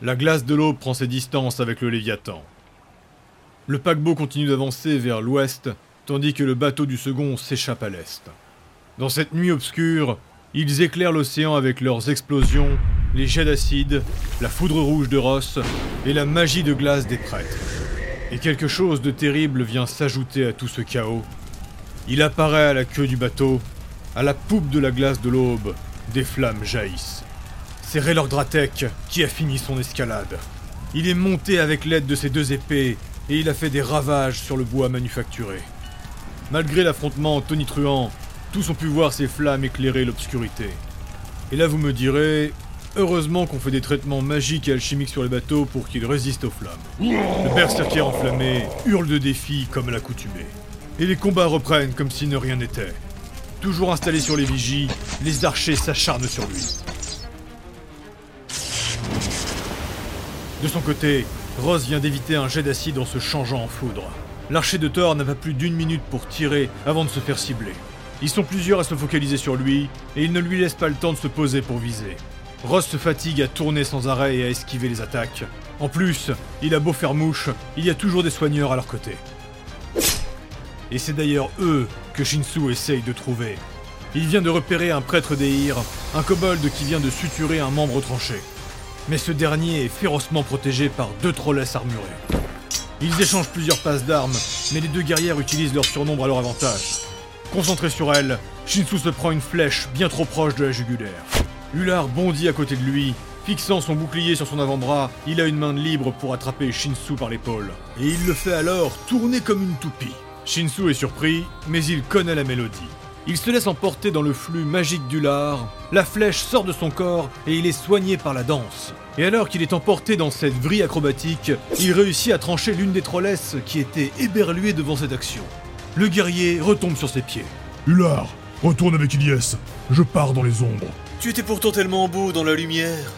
La glace de l'aube prend ses distances avec le Léviathan. Le paquebot continue d'avancer vers l'ouest, tandis que le bateau du second s'échappe à l'est. Dans cette nuit obscure, ils éclairent l'océan avec leurs explosions, les jets d'acide, la foudre rouge de Ross et la magie de glace des prêtres. Et quelque chose de terrible vient s'ajouter à tout ce chaos. Il apparaît à la queue du bateau, à la poupe de la glace de l'aube, des flammes jaillissent. C'est Raylord Dratek qui a fini son escalade. Il est monté avec l'aide de ses deux épées et il a fait des ravages sur le bois manufacturé. Malgré l'affrontement tonitruant, tous ont pu voir ces flammes éclairer l'obscurité. Et là vous me direz, heureusement qu'on fait des traitements magiques et alchimiques sur les bateaux pour qu'ils résistent aux flammes. Le berserker enflammé hurle de défi comme à l'accoutumée. Et les combats reprennent comme si ne rien n'était. Toujours installé sur les vigies, les archers s'acharnent sur lui. De son côté, Rose vient d'éviter un jet d'acide en se changeant en foudre. L'archer de Thor n'a pas plus d'une minute pour tirer avant de se faire cibler. Ils sont plusieurs à se focaliser sur lui, et ils ne lui laissent pas le temps de se poser pour viser. Ross se fatigue à tourner sans arrêt et à esquiver les attaques. En plus, il a beau faire mouche, il y a toujours des soigneurs à leur côté. Et c'est d'ailleurs eux que Shinsu essaye de trouver. Il vient de repérer un prêtre d'Eir, un kobold qui vient de suturer un membre tranché. Mais ce dernier est férocement protégé par deux trollesses armurées. Ils échangent plusieurs passes d'armes, mais les deux guerrières utilisent leur surnombre à leur avantage. Concentré sur elle, Shinsu se prend une flèche bien trop proche de la jugulaire. Ular bondit à côté de lui, fixant son bouclier sur son avant-bras, il a une main libre pour attraper Shinsu par l'épaule. Et il le fait alors tourner comme une toupie. Shinsu est surpris, mais il connaît la mélodie. Il se laisse emporter dans le flux magique du lard, la flèche sort de son corps et il est soigné par la danse. Et alors qu'il est emporté dans cette vrille acrobatique, il réussit à trancher l'une des trollesses qui était éberluée devant cette action. Le guerrier retombe sur ses pieds. Ular, retourne avec Ilyes. Je pars dans les ombres. Tu étais pourtant tellement beau dans la lumière.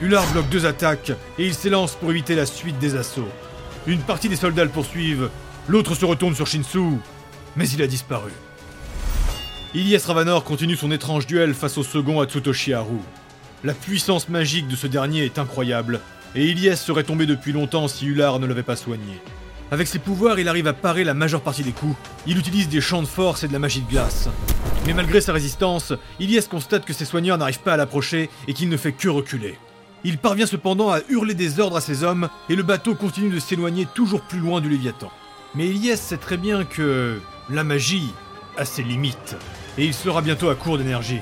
Ular bloque deux attaques et il s'élance pour éviter la suite des assauts. Une partie des soldats le poursuivent, l'autre se retourne sur Shinsu, mais il a disparu. Ilyes Ravanor continue son étrange duel face au second Atsutoshi Haru. La puissance magique de ce dernier est incroyable, et Ilyes serait tombé depuis longtemps si Ular ne l'avait pas soigné. Avec ses pouvoirs, il arrive à parer la majeure partie des coups. Il utilise des champs de force et de la magie de glace. Mais malgré sa résistance, Ilyes constate que ses soigneurs n'arrivent pas à l'approcher et qu'il ne fait que reculer. Il parvient cependant à hurler des ordres à ses hommes et le bateau continue de s'éloigner toujours plus loin du Léviathan. Mais Ilyes sait très bien que la magie a ses limites et il sera bientôt à court d'énergie.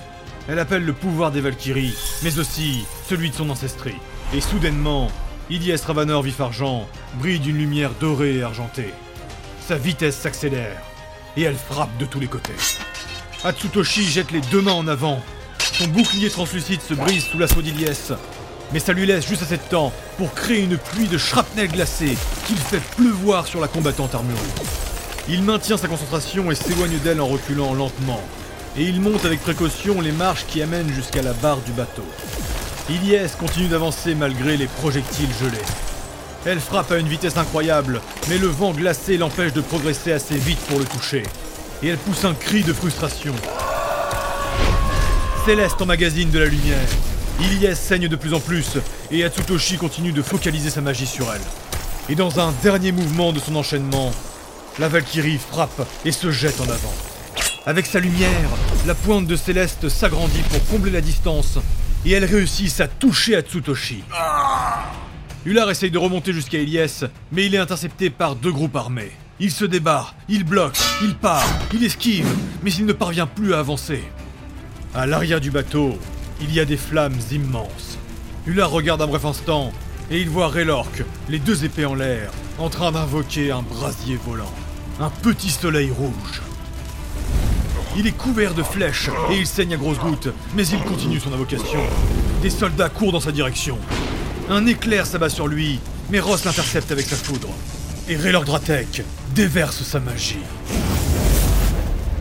Elle appelle le pouvoir des Valkyries, mais aussi celui de son ancestrie. Et soudainement, Ilyes Ravanor vif argent brille d'une lumière dorée et argentée. Sa vitesse s'accélère, et elle frappe de tous les côtés. Atsutoshi jette les deux mains en avant. Son bouclier translucide se brise sous l'assaut d'Ilyes, mais ça lui laisse juste assez de temps pour créer une pluie de shrapnel glacé qu'il fait pleuvoir sur la combattante armurée. Il maintient sa concentration et s'éloigne d'elle en reculant lentement, et il monte avec précaution les marches qui amènent jusqu'à la barre du bateau. Ilyes continue d'avancer malgré les projectiles gelés. Elle frappe à une vitesse incroyable, mais le vent glacé l'empêche de progresser assez vite pour le toucher. Et elle pousse un cri de frustration. Céleste emmagasine de la lumière. Ilyes saigne de plus en plus, et Atsutoshi continue de focaliser sa magie sur elle. Et dans un dernier mouvement de son enchaînement, la Valkyrie frappe et se jette en avant. Avec sa lumière, la pointe de Céleste s'agrandit pour combler la distance, et elle réussit à toucher Atsutoshi. Ular essaye de remonter jusqu'à Ilyes, mais il est intercepté par deux groupes armés. Il se débat, il bloque, il part, il esquive, mais il ne parvient plus à avancer. À l'arrière du bateau, il y a des flammes immenses. Ular regarde un bref instant, et il voit Raylork, les deux épées en l'air, en train d'invoquer un brasier volant. Un petit soleil rouge. Il est couvert de flèches et il saigne à grosses gouttes, mais il continue son invocation. Des soldats courent dans sa direction. Un éclair s'abat sur lui, mais Ross l'intercepte avec sa foudre. Et Raylord Dratek déverse sa magie.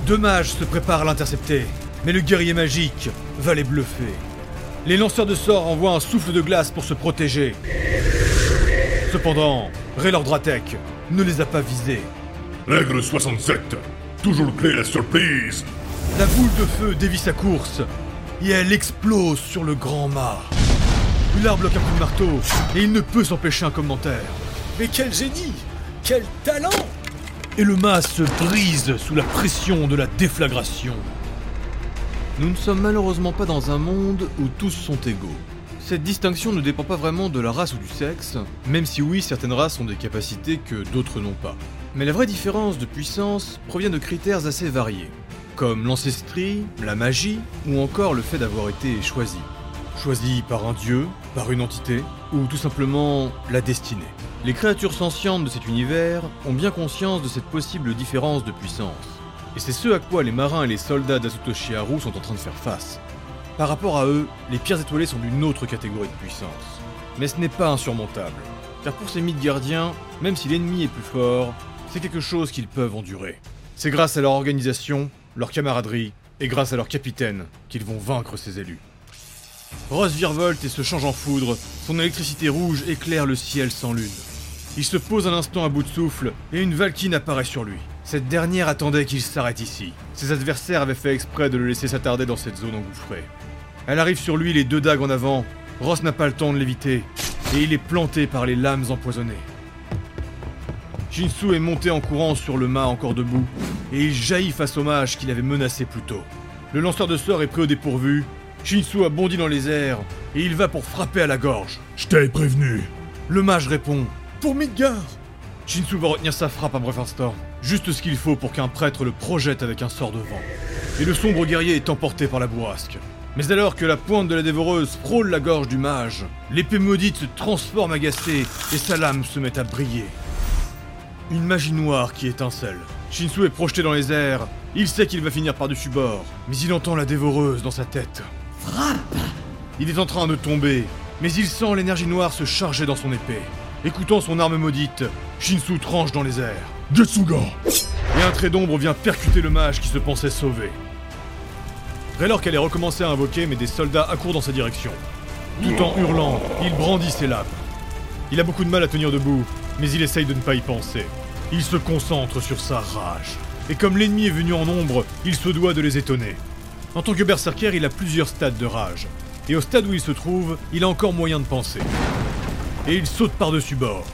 Deux mages se préparent à l'intercepter, mais le guerrier magique va les bluffer. Les lanceurs de sorts envoient un souffle de glace pour se protéger. Cependant, Raylord Dratek ne les a pas visés. Règle 67. Toujours clé la surprise. La boule de feu dévie sa course et elle explose sur le grand mât. Ular bloque un coup de marteau, et il ne peut s'empêcher un commentaire. Mais quel génie Quel talent Et le mât se brise sous la pression de la déflagration. Nous ne sommes malheureusement pas dans un monde où tous sont égaux. Cette distinction ne dépend pas vraiment de la race ou du sexe, même si oui, certaines races ont des capacités que d'autres n'ont pas. Mais la vraie différence de puissance provient de critères assez variés, comme l'ancestrie, la magie, ou encore le fait d'avoir été choisi. Choisi par un dieu, par une entité, ou tout simplement la destinée. Les créatures sentientes de cet univers ont bien conscience de cette possible différence de puissance. Et c'est ce à quoi les marins et les soldats d'Asutoshi Haru sont en train de faire face. Par rapport à eux, les pierres étoilées sont d'une autre catégorie de puissance. Mais ce n'est pas insurmontable. Car pour ces mythes gardiens, même si l'ennemi est plus fort, c'est quelque chose qu'ils peuvent endurer. C'est grâce à leur organisation, leur camaraderie et grâce à leur capitaine qu'ils vont vaincre ces élus. Ross virevolte et se change en foudre, son électricité rouge éclaire le ciel sans lune. Il se pose un instant à bout de souffle et une Valkyne apparaît sur lui. Cette dernière attendait qu'il s'arrête ici. Ses adversaires avaient fait exprès de le laisser s'attarder dans cette zone engouffrée. Elle arrive sur lui, les deux dagues en avant. Ross n'a pas le temps de l'éviter et il est planté par les lames empoisonnées. Shinsu est monté en courant sur le mât encore debout et il jaillit face au mage qu'il avait menacé plus tôt. Le lanceur de sorts est pris au dépourvu. Shinsu a bondi dans les airs et il va pour frapper à la gorge. Je t'avais prévenu. Le mage répond Pour Midgard Shinsu va retenir sa frappe bref instant, juste ce qu'il faut pour qu'un prêtre le projette avec un sort de vent. Et le sombre guerrier est emporté par la bourrasque. Mais alors que la pointe de la dévoreuse frôle la gorge du mage, l'épée maudite se transforme agacée et sa lame se met à briller. Une magie noire qui étincelle. Shinsu est projeté dans les airs. Il sait qu'il va finir par-dessus bord, mais il entend la dévoreuse dans sa tête. Frappe Il est en train de tomber, mais il sent l'énergie noire se charger dans son épée. Écoutant son arme maudite, Shinsu tranche dans les airs. Getsuga Et un trait d'ombre vient percuter le mage qui se pensait sauvé. Raylor allait recommencer à invoquer, mais des soldats accourent dans sa direction. Tout en hurlant, il brandit ses lames. Il a beaucoup de mal à tenir debout, mais il essaye de ne pas y penser. Il se concentre sur sa rage. Et comme l'ennemi est venu en nombre, il se doit de les étonner. En tant que berserker, il a plusieurs stades de rage. Et au stade où il se trouve, il a encore moyen de penser. Et il saute par-dessus bord.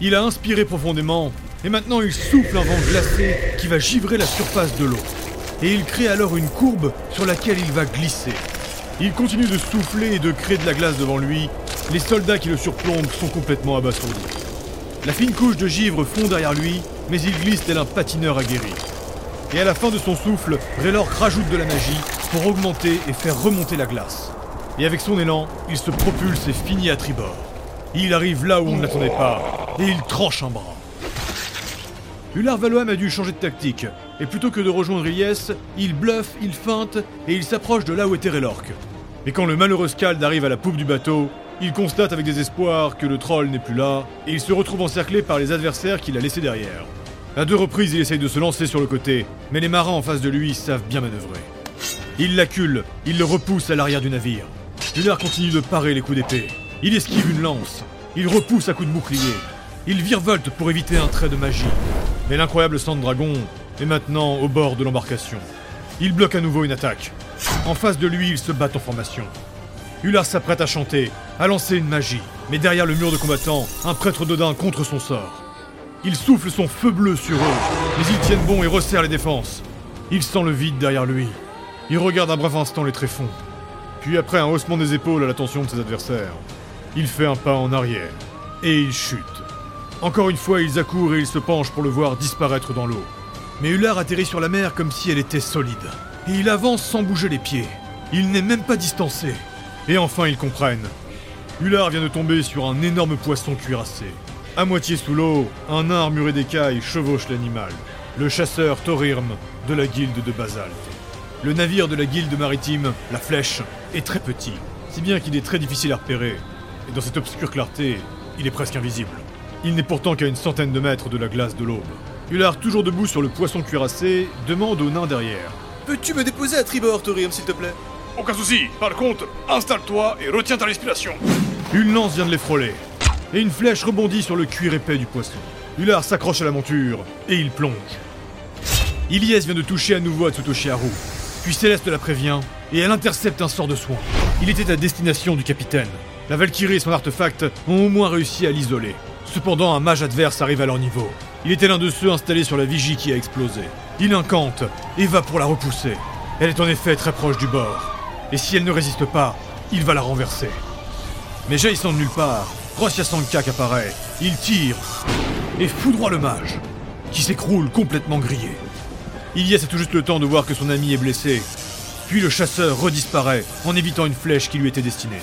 Il a inspiré profondément, et maintenant il souffle un vent glacé qui va givrer la surface de l'eau. Et il crée alors une courbe sur laquelle il va glisser. Il continue de souffler et de créer de la glace devant lui. Les soldats qui le surplombent sont complètement abasourdis. La fine couche de givre fond derrière lui, mais il glisse tel un patineur aguerri. Et à la fin de son souffle, Raylor rajoute de la magie pour augmenter et faire remonter la glace. Et avec son élan, il se propulse et finit à tribord. Il arrive là où on ne l'attendait pas, et il tranche un bras. Ular Valoam a dû changer de tactique, et plutôt que de rejoindre Ilyes, il bluffe, il feinte, et il s'approche de là où était Raylork. Et quand le malheureux Skald arrive à la poupe du bateau, il constate avec désespoir que le troll n'est plus là, et il se retrouve encerclé par les adversaires qu'il a laissés derrière. À deux reprises, il essaye de se lancer sur le côté, mais les marins en face de lui savent bien manœuvrer. Il l'accule, il le repousse à l'arrière du navire. Ular continue de parer les coups d'épée. Il esquive une lance, il repousse à coups de bouclier. Il virevolte pour éviter un trait de magie. Mais l'incroyable sang dragon est maintenant au bord de l'embarcation. Il bloque à nouveau une attaque. En face de lui, ils se battent en formation. Ular s'apprête à chanter, à lancer une magie. Mais derrière le mur de combattants, un prêtre d'Odin contre son sort. Il souffle son feu bleu sur eux, mais ils tiennent bon et resserrent les défenses. Il sent le vide derrière lui. Il regarde un bref instant les tréfonds. Puis après un haussement des épaules à l'attention de ses adversaires, il fait un pas en arrière. Et il chute. Encore une fois, ils accourent et ils se penchent pour le voir disparaître dans l'eau. Mais Ular atterrit sur la mer comme si elle était solide. Et il avance sans bouger les pieds. Il n'est même pas distancé. Et enfin, ils comprennent. Ular vient de tomber sur un énorme poisson cuirassé. À moitié sous l'eau, un nain armuré d'écailles chevauche l'animal. Le chasseur Thorirm de la guilde de Basalte. Le navire de la guilde maritime, la Flèche, est très petit, si bien qu'il est très difficile à repérer. Et dans cette obscure clarté, il est presque invisible. Il n'est pourtant qu'à une centaine de mètres de la glace de l'aube. Ular, toujours debout sur le poisson cuirassé, demande au nain derrière. Peux-tu me déposer à tribord, Thorium, s'il te plaît? Aucun souci. Par contre, installe-toi et retiens ta respiration. Une lance vient de les frôler, et une flèche rebondit sur le cuir épais du poisson. Ular s'accroche à la monture, et il plonge. Ilyes vient de toucher à nouveau à Haru, puis Céleste la prévient, et elle intercepte un sort de soin. Il était à destination du capitaine. La Valkyrie et son artefact ont au moins réussi à l'isoler. Cependant, un mage adverse arrive à leur niveau. Il était l'un de ceux installés sur la vigie qui a explosé. Il incante et va pour la repousser. Elle est en effet très proche du bord. Et si elle ne résiste pas, il va la renverser. Mais jaillissant de nulle part, Rossia Sankak apparaît. Il tire et foudroie le mage, qui s'écroule complètement grillé. Ilyes a tout juste le temps de voir que son ami est blessé. Puis le chasseur redisparaît en évitant une flèche qui lui était destinée.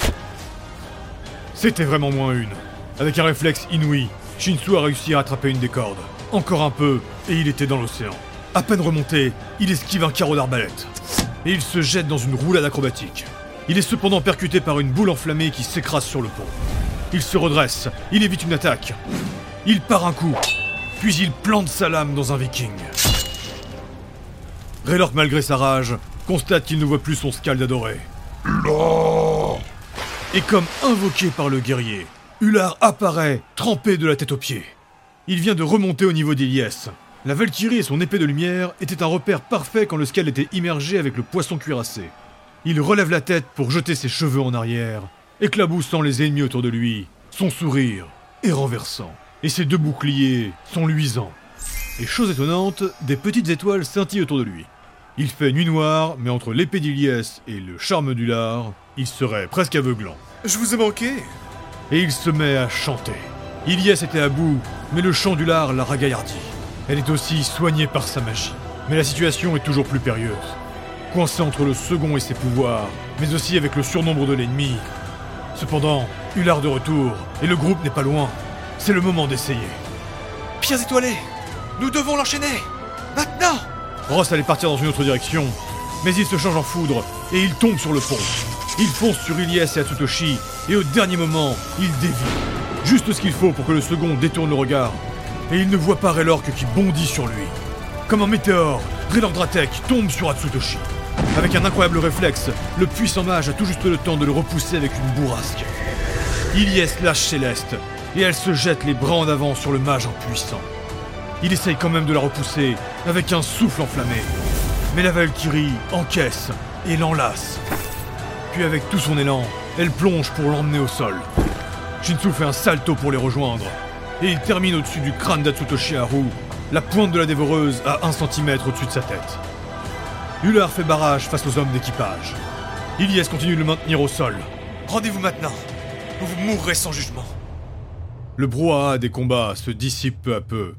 C'était vraiment moins une. Avec un réflexe inouï, Shinsu a réussi à attraper une des cordes. Encore un peu, et il était dans l'océan. À peine remonté, il esquive un carreau d'arbalète. Et il se jette dans une roulade acrobatique. Il est cependant percuté par une boule enflammée qui s'écrase sur le pont. Il se redresse, il évite une attaque. Il part un coup, puis il plante sa lame dans un viking. Raylork, malgré sa rage, constate qu'il ne voit plus son scald adoré. Et comme invoqué par le guerrier, Ular apparaît, trempé de la tête aux pieds. Il vient de remonter au niveau d'Iliès. La Valkyrie et son épée de lumière étaient un repère parfait quand le scald était immergé avec le poisson cuirassé. Il relève la tête pour jeter ses cheveux en arrière, éclaboussant les ennemis autour de lui. Son sourire est renversant, et ses deux boucliers sont luisants. Et chose étonnante, des petites étoiles scintillent autour de lui. Il fait nuit noire, mais entre l'épée d'Iliès et le charme du lard, il serait presque aveuglant. Je vous ai manqué Et il se met à chanter. Iliès était à bout, mais le chant du lard l'a ragaillardi. Elle est aussi soignée par sa magie. Mais la situation est toujours plus périlleuse. Coincé entre le second et ses pouvoirs, mais aussi avec le surnombre de l'ennemi. Cependant, Ular de retour, et le groupe n'est pas loin. C'est le moment d'essayer. Pierres étoilées Nous devons l'enchaîner Maintenant Ross allait partir dans une autre direction, mais il se change en foudre et il tombe sur le pont. Il fonce sur Ilias et Atsutoshi, et au dernier moment, il dévie. Juste ce qu'il faut pour que le second détourne le regard. Et il ne voit pas Raylork qui bondit sur lui. Comme un météore, Raylork Dratek tombe sur Atsutoshi. Avec un incroyable réflexe, le puissant mage a tout juste le temps de le repousser avec une bourrasque. Ilias lâche Céleste, et elle se jette les bras en avant sur le mage impuissant. Il essaye quand même de la repousser avec un souffle enflammé. Mais la Valkyrie encaisse et l'enlace. Puis avec tout son élan, elle plonge pour l'emmener au sol. Shinsu fait un salto pour les rejoindre. Et il termine au-dessus du crâne d'Atsutoshi Haru, la pointe de la dévoreuse à 1 cm au-dessus de sa tête. Ular fait barrage face aux hommes d'équipage. Ilias continue de le maintenir au sol. Rendez-vous maintenant ou vous mourrez sans jugement. Le brouhaha des combats se dissipe peu à peu.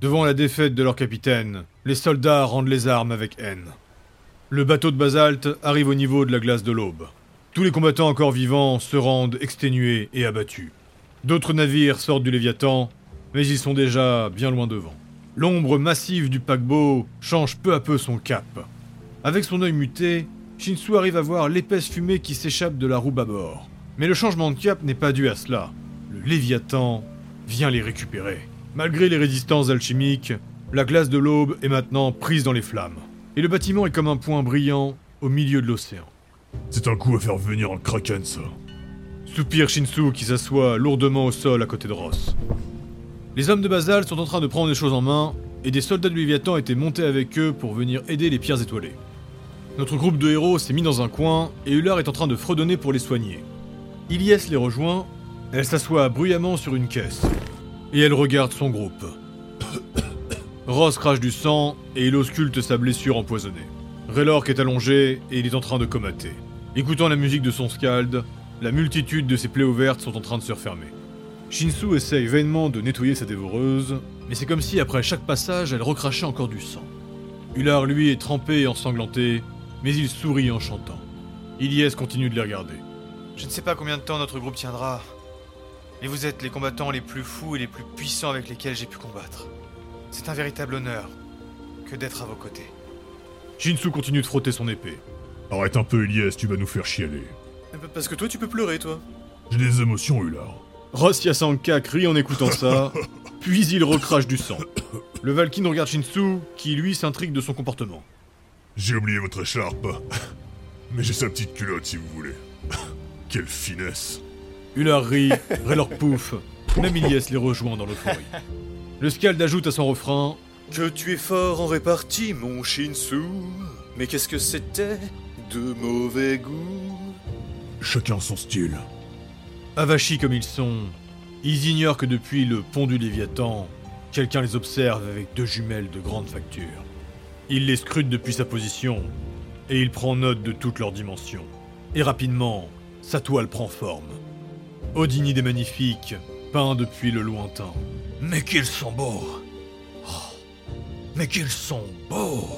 Devant la défaite de leur capitaine, les soldats rendent les armes avec haine. Le bateau de basalte arrive au niveau de la glace de l'aube. Tous les combattants encore vivants se rendent exténués et abattus. D'autres navires sortent du Léviathan, mais ils sont déjà bien loin devant. L'ombre massive du paquebot change peu à peu son cap. Avec son œil muté, Shinsu arrive à voir l'épaisse fumée qui s'échappe de la roue bâbord. Mais le changement de cap n'est pas dû à cela. Le Léviathan vient les récupérer. Malgré les résistances alchimiques, la glace de l'aube est maintenant prise dans les flammes. Et le bâtiment est comme un point brillant au milieu de l'océan. C'est un coup à faire venir un kraken, ça. Soupire Shinsu qui s'assoit lourdement au sol à côté de Ross. Les hommes de Basal sont en train de prendre les choses en main, et des soldats de Léviathan étaient montés avec eux pour venir aider les pierres étoilées. Notre groupe de héros s'est mis dans un coin, et Ular est en train de fredonner pour les soigner. Ilias les rejoint, elle s'assoit bruyamment sur une caisse, et elle regarde son groupe. Ross crache du sang, et il ausculte sa blessure empoisonnée. Raylork est allongé, et il est en train de comater. Écoutant la musique de son scald, la multitude de ses plaies ouvertes sont en train de se refermer. Shinsu essaye vainement de nettoyer sa dévoreuse, mais c'est comme si après chaque passage, elle recrachait encore du sang. Ular, lui, est trempé et ensanglanté, mais il sourit en chantant. Ilias continue de les regarder. Je ne sais pas combien de temps notre groupe tiendra, mais vous êtes les combattants les plus fous et les plus puissants avec lesquels j'ai pu combattre. C'est un véritable honneur que d'être à vos côtés. Shinsu continue de frotter son épée. Arrête un peu, Elias, tu vas nous faire chialer. Parce que toi, tu peux pleurer, toi. J'ai des émotions, Ular. Ross Yasanka crie en écoutant ça, puis il recrache du sang. Le Valkyne regarde Shinsu, qui lui s'intrigue de son comportement. J'ai oublié votre écharpe. Mais j'ai sa petite culotte, si vous voulez. Quelle finesse. Ular rit, Raylork pouf, même Ilias les rejoint dans l'euphorie. Le Scald ajoute à son refrain Que tu es fort en répartie, mon Shinsu. Mais qu'est-ce que c'était de mauvais goût Chacun son style. Avachis comme ils sont, ils ignorent que depuis le pont du Léviathan, quelqu'un les observe avec deux jumelles de grande facture. Il les scrute depuis sa position, et il prend note de toutes leurs dimensions. Et rapidement, sa toile prend forme. Odini des magnifiques, peint depuis le lointain. Mais qu'ils sont beaux Oh, Mais qu'ils sont beaux